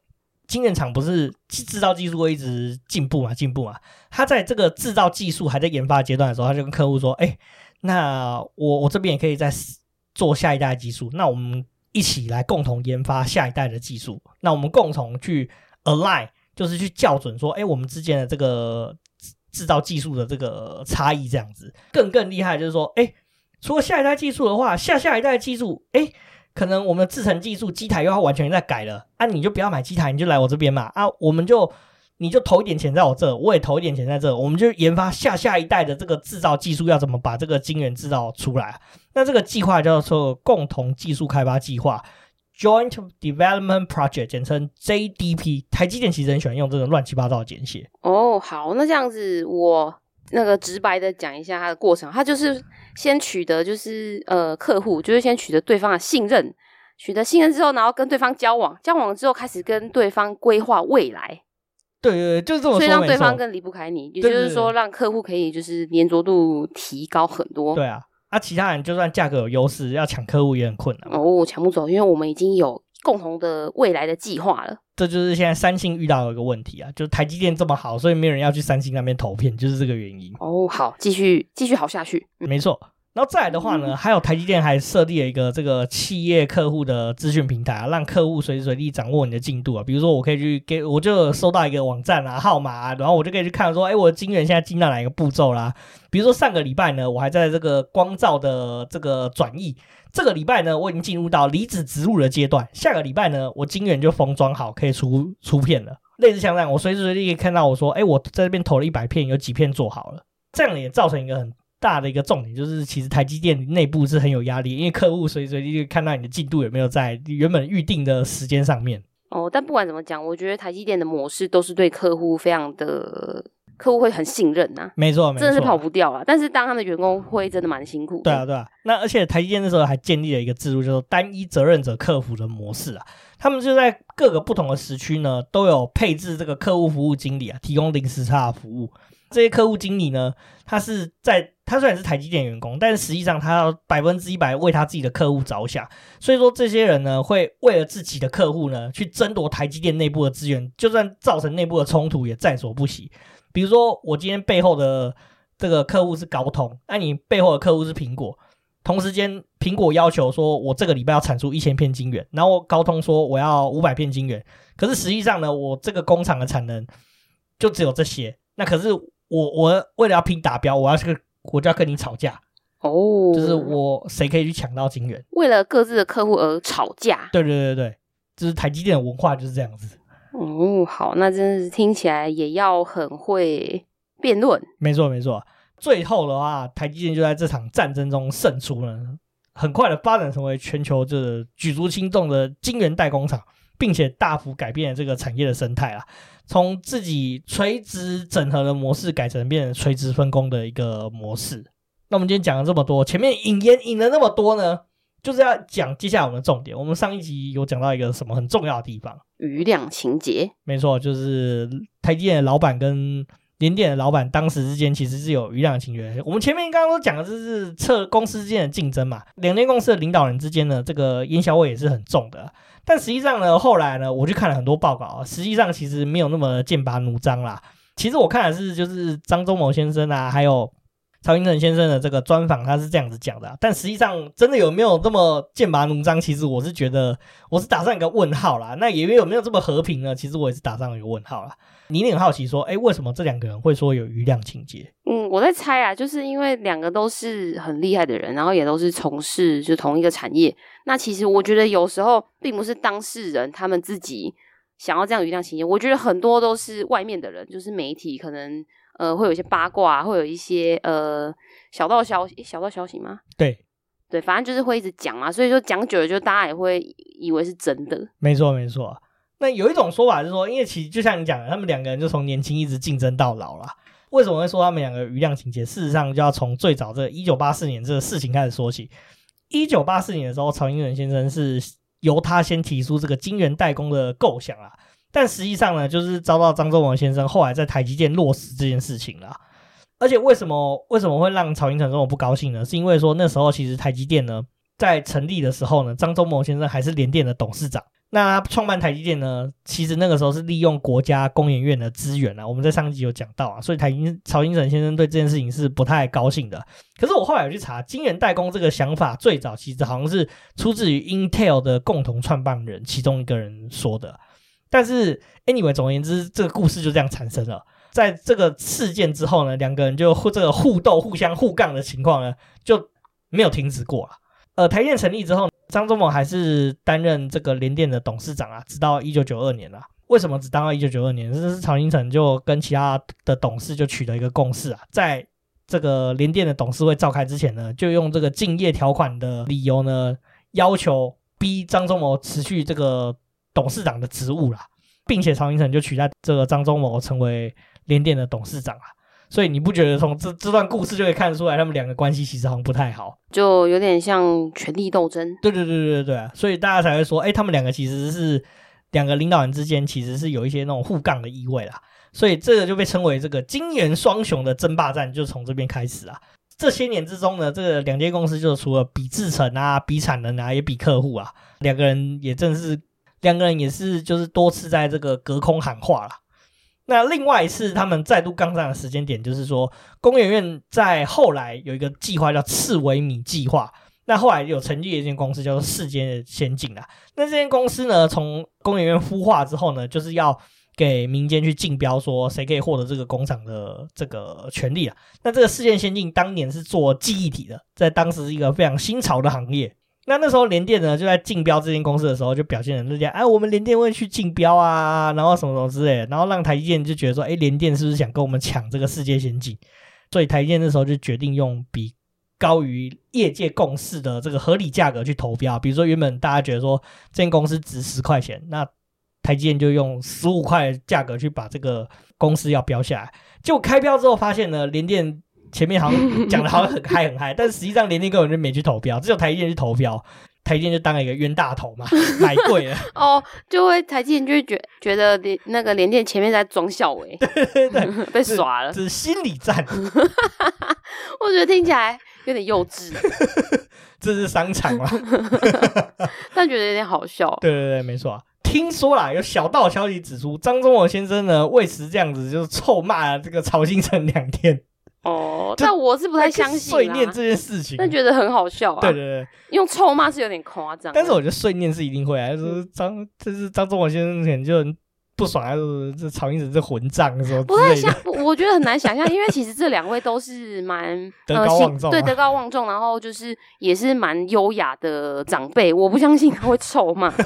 晶圆厂不是制造技术会一直进步嘛，进步嘛。他在这个制造技术还在研发阶段的时候，他就跟客户说，哎，那我我这边也可以再做下一代技术，那我们一起来共同研发下一代的技术，那我们共同去 align。就是去校准说，哎，我们之间的这个制造技术的这个差异这样子，更更厉害就是说，哎，除了下一代技术的话，下下一代技术，哎，可能我们的制程技术机台又要完全再改了，啊，你就不要买机台，你就来我这边嘛，啊，我们就你就投一点钱在我这，我也投一点钱在这，我们就研发下下一代的这个制造技术要怎么把这个晶圆制造出来，那这个计划叫做共同技术开发计划。Joint Development Project，简称 JDP。台积电其实很喜欢用这种乱七八糟的简写。哦，好，那这样子我那个直白的讲一下他的过程。他就是先取得，就是呃客户，就是先取得对方的信任，取得信任之后，然后跟对方交往，交往之后开始跟对方规划未来。对对对，就是这么说。所以让对方更离不开你，也就是说让客户可以就是粘着度提高很多。对啊。那、啊、其他人就算价格有优势，要抢客户也很困难哦，抢不走，因为我们已经有共同的未来的计划了。这就是现在三星遇到的一个问题啊，就是台积电这么好，所以没有人要去三星那边投片，就是这个原因。哦，好，继续继续好下去。没错。然后再来的话呢，嗯、还有台积电还设立了一个这个企业客户的资讯平台啊，让客户随时随地掌握你的进度啊。比如说，我可以去给，我就收到一个网站啊号码啊，然后我就可以去看说，哎，我的晶圆现在进到哪一个步骤啦？比如说上个礼拜呢，我还在这个光照的这个转译，这个礼拜呢，我已经进入到离子植入的阶段，下个礼拜呢，我晶圆就封装好，可以出出片了。类似像这样，我随时随地可以看到我说，哎，我在这边投了一百片，有几片做好了，这样也造成一个很。大的一个重点就是，其实台积电内部是很有压力，因为客户随时随地就看到你的进度有没有在原本预定的时间上面。哦，但不管怎么讲，我觉得台积电的模式都是对客户非常的，客户会很信任呐、啊。没错，没错，真的是跑不掉啊。但是当他的员工会真的蛮辛苦的。对啊，对啊。那而且台积电那时候还建立了一个制度，叫做单一责任者客服的模式啊。他们就在各个不同的时区呢，都有配置这个客户服务经理啊，提供零时差的服务。这些客户经理呢，他是在他虽然是台积电员工，但是实际上他要百分之一百为他自己的客户着想。所以说，这些人呢，会为了自己的客户呢，去争夺台积电内部的资源，就算造成内部的冲突，也在所不惜。比如说，我今天背后的这个客户是高通，那你背后的客户是苹果，同时间苹果要求说我这个礼拜要产出一千片晶圆，然后高通说我要五百片晶圆，可是实际上呢，我这个工厂的产能就只有这些，那可是。我我为了要拼达标，我要这个我就要跟你吵架哦，就是我谁可以去抢到晶圆，为了各自的客户而吵架。对对对对，就是台积电的文化就是这样子。哦，好，那真是听起来也要很会辩论。没错没错，最后的话，台积电就在这场战争中胜出了，很快的发展成为全球这个举足轻重的晶圆代工厂，并且大幅改变了这个产业的生态啊。从自己垂直整合的模式改成变成垂直分工的一个模式。那我们今天讲了这么多，前面引言引了那么多呢，就是要讲接下来我们的重点。我们上一集有讲到一个什么很重要的地方？余量情节。没错，就是台积电的老板跟联电的老板当时之间其实是有余量情节。我们前面刚刚都讲的就是测公司之间的竞争嘛，两间公司的领导人之间的这个烟硝味也是很重的。但实际上呢，后来呢，我去看了很多报告啊，实际上其实没有那么剑拔弩张啦。其实我看的是就是张忠谋先生啊，还有曹云诚先生的这个专访，他是这样子讲的。但实际上真的有没有这么剑拔弩张？其实我是觉得我是打上一个问号啦。那也有没有这么和平呢？其实我也是打上一个问号啦。你一定很好奇说，哎，为什么这两个人会说有余量情节？嗯，我在猜啊，就是因为两个都是很厉害的人，然后也都是从事就同一个产业。那其实我觉得有时候并不是当事人他们自己想要这样余量情节，我觉得很多都是外面的人，就是媒体可能呃会有一些八卦，会有一些呃小道消息，小道消息吗？对。对，反正就是会一直讲嘛，所以说讲久了，就大家也会以为是真的。没错，没错。那有一种说法是说，因为其实就像你讲的，他们两个人就从年轻一直竞争到老了。为什么会说他们两个余量情节？事实上，就要从最早这一九八四年这个事情开始说起。一九八四年的时候，曹英仁先生是由他先提出这个晶圆代工的构想啊，但实际上呢，就是遭到张忠谋先生后来在台积电落实这件事情了。而且为什么为什么会让曹英成这么不高兴呢？是因为说那时候其实台积电呢在成立的时候呢，张忠谋先生还是联电的董事长。那他创办台积电呢，其实那个时候是利用国家工研院的资源啊，我们在上一集有讲到啊，所以台英曹英成先生对这件事情是不太高兴的。可是我后来有去查，晶圆代工这个想法最早其实好像是出自于 Intel 的共同创办人其中一个人说的。但是 anyway，总而言之，这个故事就这样产生了。在这个事件之后呢，两个人就互这个互斗、互相互杠的情况呢，就没有停止过了。呃，台电成立之后，张忠谋还是担任这个联电的董事长啊，直到一九九二年啊。为什么只当到一九九二年？这是曹英成就跟其他的董事就取得一个共识啊，在这个联电的董事会召开之前呢，就用这个竞业条款的理由呢，要求逼张忠谋辞去这个董事长的职务啦，并且曹英成就取代这个张忠谋成为联电的董事长啊。所以你不觉得从这这段故事就可以看得出来，他们两个关系其实好像不太好，就有点像权力斗争。对对对对对对啊！所以大家才会说，哎，他们两个其实是两个领导人之间其实是有一些那种互杠的意味啦。所以这个就被称为这个金元双雄的争霸战，就从这边开始啊。这些年之中呢，这个两间公司就除了比制程啊、比产能啊，也比客户啊，两个人也正是两个人也是就是多次在这个隔空喊话啦。那另外一次他们再度杠上的时间点，就是说工研院在后来有一个计划叫赤微米计划。那后来有成立一间公司叫做世间先进啦。那这间公司呢，从工研院孵化之后呢，就是要给民间去竞标，说谁可以获得这个工厂的这个权利啊。那这个世间先进当年是做记忆体的，在当时是一个非常新潮的行业。那那时候联电呢，就在竞标这间公司的时候，就表现得这样，哎，我们联电会去竞标啊，然后什么什么之类，然后让台积电就觉得说，哎，联电是不是想跟我们抢这个世界先进？所以台积电那时候就决定用比高于业界共识的这个合理价格去投标。比如说原本大家觉得说这间公司值十块钱，那台积电就用十五块价格去把这个公司要标下来。结果开标之后发现呢，联电。前面好像讲的好像很嗨很嗨，但是实际上联电根本就没去投标，只有台积电去投标，台积电就当了一个冤大头嘛，买贵了 哦，就会台积电就会觉觉得联那个联电前面在装小微，对对对，被耍了，这是心理战，我觉得听起来有点幼稚，这是商场嘛，但觉得有点好笑，对对对，没错啊，听说啦，有小道消息指出，张忠谋先生呢为此这样子就是臭骂了这个曹兴诚两天。哦，但我是不太相信碎念这件事情，但觉得很好笑啊。对对对，用臭骂是有点夸张，但是我觉得碎念是一定会啊。就是张，就是张忠谋先生可能就很不爽啊，就是这曹英子这混账什么。不太想，我觉得很难想象，因为其实这两位都是蛮 德高望重，对德高望重，然后就是也是蛮优雅的长辈，我不相信他会臭骂。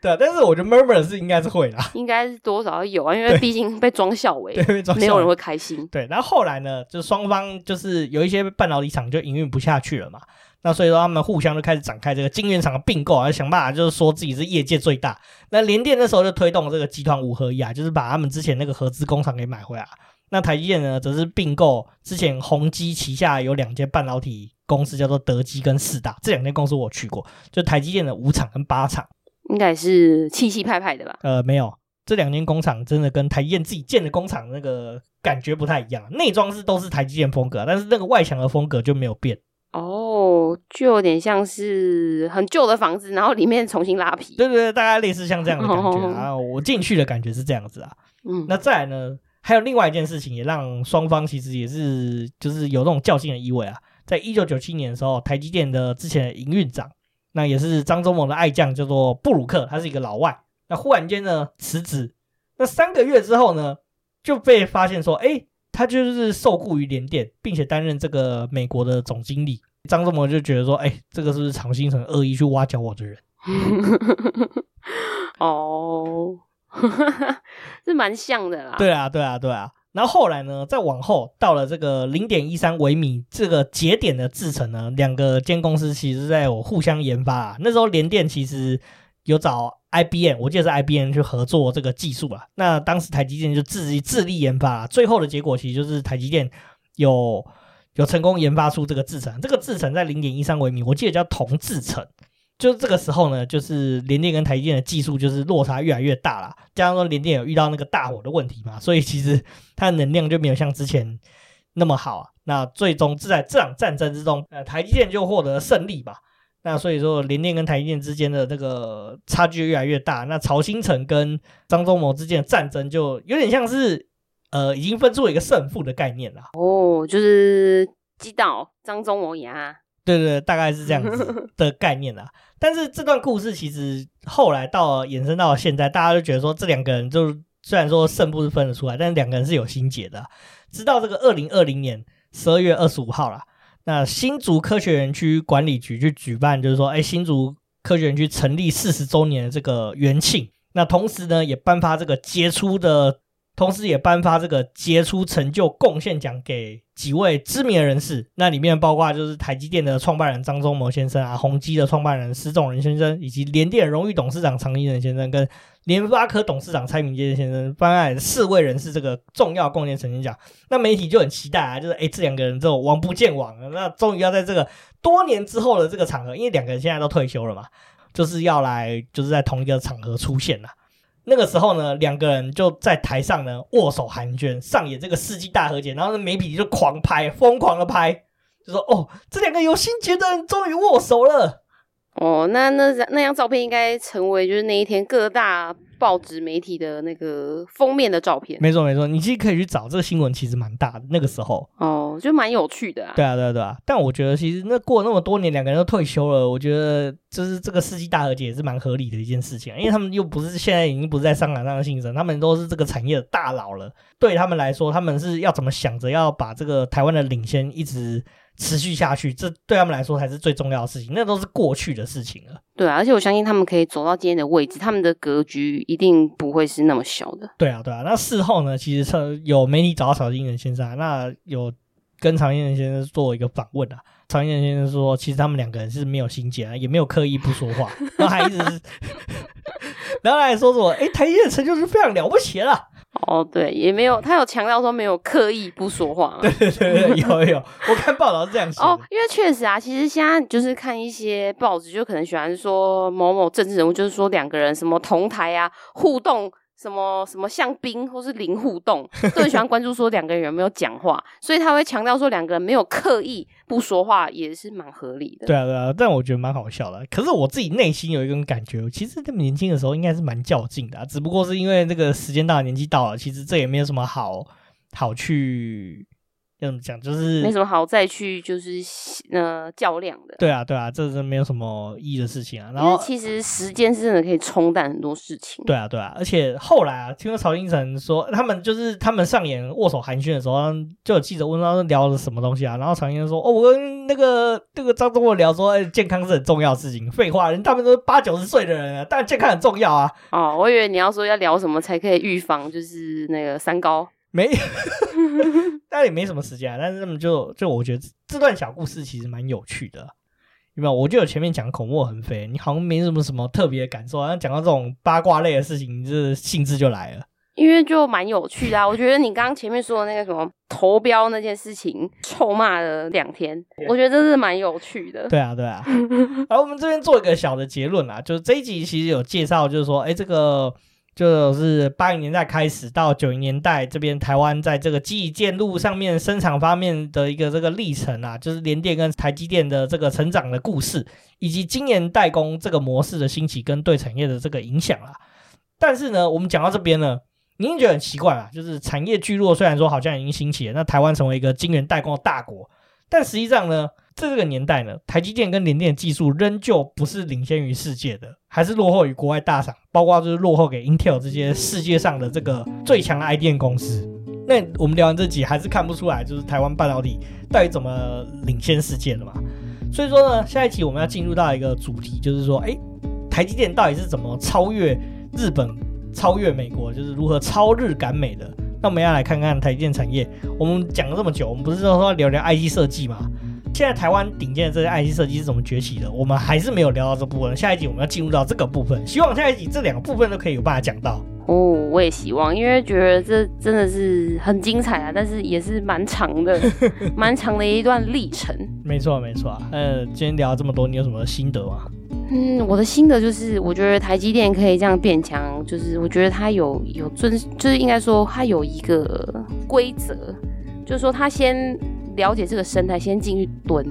对啊，但是我觉得 murmur 是应该是会啦，应该是多少有啊，因为毕竟被装笑为，没有人会开心。对，然后后来呢，就双方就是有一些半导体厂就营运不下去了嘛，那所以说他们互相就开始展开这个晶圆厂的并购啊，想办法就是说自己是业界最大。那联电那时候就推动这个集团五合一啊，就是把他们之前那个合资工厂给买回来。那台积电呢，则是并购之前宏基旗下有两间半导体公司，叫做德基跟四大，这两间公司我去过，就台积电的五厂跟八厂。应该是气气派派的吧？呃，没有，这两间工厂真的跟台积电自己建的工厂那个感觉不太一样。内装是都是台积电风格，但是那个外墙的风格就没有变。哦，就有点像是很旧的房子，然后里面重新拉皮。对对对，大概类似像这样的感觉啊。我进去的感觉是这样子啊。嗯，那再来呢，还有另外一件事情，也让双方其实也是就是有那种较劲的意味啊。在一九九七年的时候，台积电的之前的营运长。那也是张忠谋的爱将，叫做布鲁克，他是一个老外。那忽然间呢辞职，那三个月之后呢就被发现说，哎，他就是受雇于联电，并且担任这个美国的总经理。张忠谋就觉得说，哎，这个是不是常兴诚恶意去挖角我的人？哦，是蛮像的啦。对啊，对啊，对啊。然后后来呢，再往后到了这个零点一三微米这个节点的制程呢，两个间公司其实在有互相研发啊。那时候联电其实有找 IBM，我记得是 IBM 去合作这个技术啊。那当时台积电就自己自力研发啊，最后的结果其实就是台积电有有成功研发出这个制程。这个制程在零点一三微米，我记得叫铜制程。就是这个时候呢，就是联电跟台积电的技术就是落差越来越大了，加上说联电有遇到那个大火的问题嘛，所以其实它的能量就没有像之前那么好啊。那最终在这场战争之中，呃，台积电就获得胜利吧。那所以说联电跟台积电之间的这个差距越来越大，那曹兴诚跟张忠谋之间的战争就有点像是呃已经分出了一个胜负的概念了。哦，就是击倒张忠谋呀。对对对，大概是这样子的概念啦。但是这段故事其实后来到衍生到了现在，大家就觉得说这两个人就虽然说胜负是分得出来，但是两个人是有心结的。直到这个二零二零年十二月二十五号啦，那新竹科学园区管理局去举办，就是说，哎，新竹科学园区成立四十周年的这个元庆。那同时呢，也颁发这个杰出的。同时也颁发这个杰出成就贡献奖给几位知名人士，那里面包括就是台积电的创办人张忠谋先生啊，宏基的创办人施仲仁先生，以及联电荣誉董事长常义仁先生，跟联发科董事长蔡明介先生，颁发四位人士这个重要贡献成就奖。那媒体就很期待啊，就是诶这两个人之后王不见王，那终于要在这个多年之后的这个场合，因为两个人现在都退休了嘛，就是要来就是在同一个场合出现了。那个时候呢，两个人就在台上呢握手寒暄，上演这个世纪大和解，然后呢媒体就狂拍，疯狂的拍，就说哦，这两个有心结的人终于握手了。哦，那那那张照片应该成为就是那一天各大报纸媒体的那个封面的照片。没错没错，你其实可以去找这个新闻，其实蛮大的。那个时候哦，就蛮有趣的啊。对啊对啊对啊，但我觉得其实那过了那么多年，两个人都退休了，我觉得就是这个世纪大和解也是蛮合理的一件事情，因为他们又不是现在已经不是在商场上的竞争，他们都是这个产业的大佬了。对他们来说，他们是要怎么想着要把这个台湾的领先一直。持续下去，这对他们来说才是最重要的事情。那都是过去的事情了。对啊，而且我相信他们可以走到今天的位置，他们的格局一定不会是那么小的。对啊，对啊。那事后呢，其实有媒体找到曹兴诚先生，那有跟曹兴诚先生做一个访问啊。曹兴诚先生说，其实他们两个人是没有心结啊，也没有刻意不说话，然后还一直是，然后还说什么？哎，台积的成就是非常了不起了。哦，对，也没有，他有强调说没有刻意不说话。对对对，有有，我看报道是这样写。哦，因为确实啊，其实现在就是看一些报纸，就可能喜欢说某某政治人物，就是说两个人什么同台啊，互动。什么什么像冰或是零互动，都很喜欢关注说两个人有没有讲话，所以他会强调说两个人没有刻意不说话，也是蛮合理的。对啊对啊，但我觉得蛮好笑的。可是我自己内心有一种感觉，其实他们年轻的时候应该是蛮较劲的啊，只不过是因为这个时间到了，年纪到了，其实这也没有什么好好去。要怎么讲？就是没什么好再去就是呃较量的。对啊，对啊，这是没有什么意义的事情啊。然后其实时间是真的可以冲淡很多事情。对啊，对啊，而且后来啊，听说曹兴诚说，他们就是他们上演握手寒暄的时候，就有记者问他聊了什么东西啊。然后曹兴诚说：“哦，我跟那个那个张忠谋聊说，哎，健康是很重要的事情。废话，人他们都是八九十岁的人啊，但健康很重要啊。”哦，我以为你要说要聊什么才可以预防，就是那个三高。没，但也没什么时间啊。但是他们就就我觉得这段小故事其实蛮有趣的，有没有？我就有前面讲口沫横飞，你好像没什么什么特别的感受，然后讲到这种八卦类的事情，你这兴致就来了。因为就蛮有趣的啊。我觉得你刚刚前面说的那个什么投标那件事情，臭骂了两天，我觉得真是蛮有趣的。对啊，对啊。而我们这边做一个小的结论啊，就是这一集其实有介绍，就是说，哎，这个。就是八零年代开始到九零年代，这边台湾在这个基建路上面生产方面的一个这个历程啊，就是联电跟台积电的这个成长的故事，以及晶圆代工这个模式的兴起跟对产业的这个影响啊。但是呢，我们讲到这边呢，你一定觉得很奇怪啊，就是产业聚落虽然说好像已经兴起了，那台湾成为一个晶圆代工的大国，但实际上呢，在这个年代呢，台积电跟联电的技术仍旧不是领先于世界的，还是落后于国外大厂，包括就是落后给 Intel 这些世界上的这个最强的 IDM 公司。那我们聊完这集，还是看不出来就是台湾半导体到底怎么领先世界的嘛？所以说呢，下一集我们要进入到一个主题，就是说，哎，台积电到底是怎么超越日本、超越美国，就是如何超日赶美的？那我们要来看看台积电产业。我们讲了这么久，我们不是说说聊聊 IC 设计吗？现在台湾顶尖的这些 IC 设计是怎么崛起的？我们还是没有聊到这部分。下一集我们要进入到这个部分，希望下一集这两个部分都可以有办法讲到。哦，我也希望，因为觉得这真的是很精彩啊，但是也是蛮长的，蛮长的一段历程。没错，没错。呃，今天聊了这么多，你有什么心得吗？嗯，我的心得就是，我觉得台积电可以这样变强，就是我觉得它有有遵，就是应该说它有一个规则，就是说它先。了解这个生态，先进去蹲，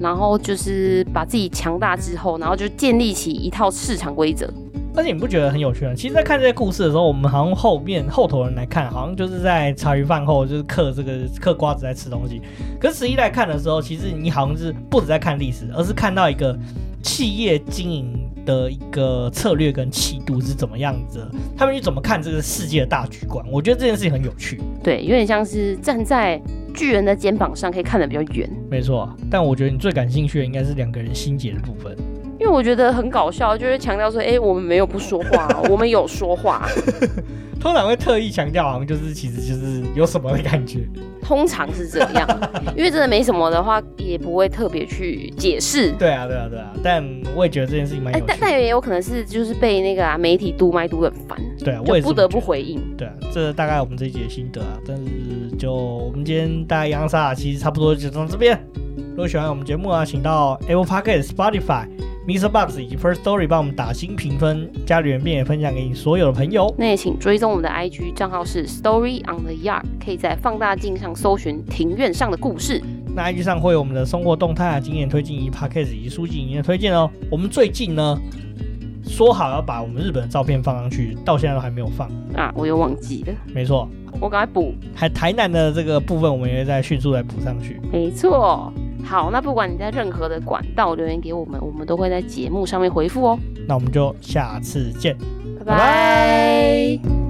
然后就是把自己强大之后，然后就建立起一套市场规则。而且你不觉得很有趣吗？其实，在看这些故事的时候，我们好像后面后头人来看，好像就是在茶余饭后就是嗑这个嗑瓜子在吃东西。可是实际来看的时候，其实你好像是不止在看历史，而是看到一个企业经营的一个策略跟气度是怎么样子，他们去怎么看这个世界的大局观。我觉得这件事情很有趣。对，有点像是站在。巨人的肩膀上可以看得比较远，没错。但我觉得你最感兴趣的应该是两个人心结的部分，因为我觉得很搞笑，就是强调说，哎、欸，我们没有不说话，我们有说话。通常会特意强调，好像就是其实就是有什么的感觉。通常是这样，因为真的没什么的话，也不会特别去解释。对啊，对啊，对啊。但我也觉得这件事情蛮有趣的。但但也有可能是就是被那个啊媒体督麦督得很烦。对啊，我也不得不回应。对啊，这大概我们这一集的心得啊。但是就我们今天大概洋沙其实差不多就到这边。如果喜欢我们节目啊，请到 Apple Podcast、Spotify。MixerBox 以及 First Story 帮我们打新评分、家里人便也分享给你所有的朋友。那也请追踪我们的 IG 账号是 Story on the Yard，可以在放大镜上搜寻庭院上的故事。那 IG 上会有我们的生活动态啊、经验推荐以及 Podcast 以及书籍影音推荐哦。我们最近呢，说好要把我们日本的照片放上去，到现在都还没有放啊，我又忘记了。没错，我赶快补。还台南的这个部分，我们也会再迅速来补上去。没错。好，那不管你在任何的管道留言给我们，我们都会在节目上面回复哦。那我们就下次见，拜拜。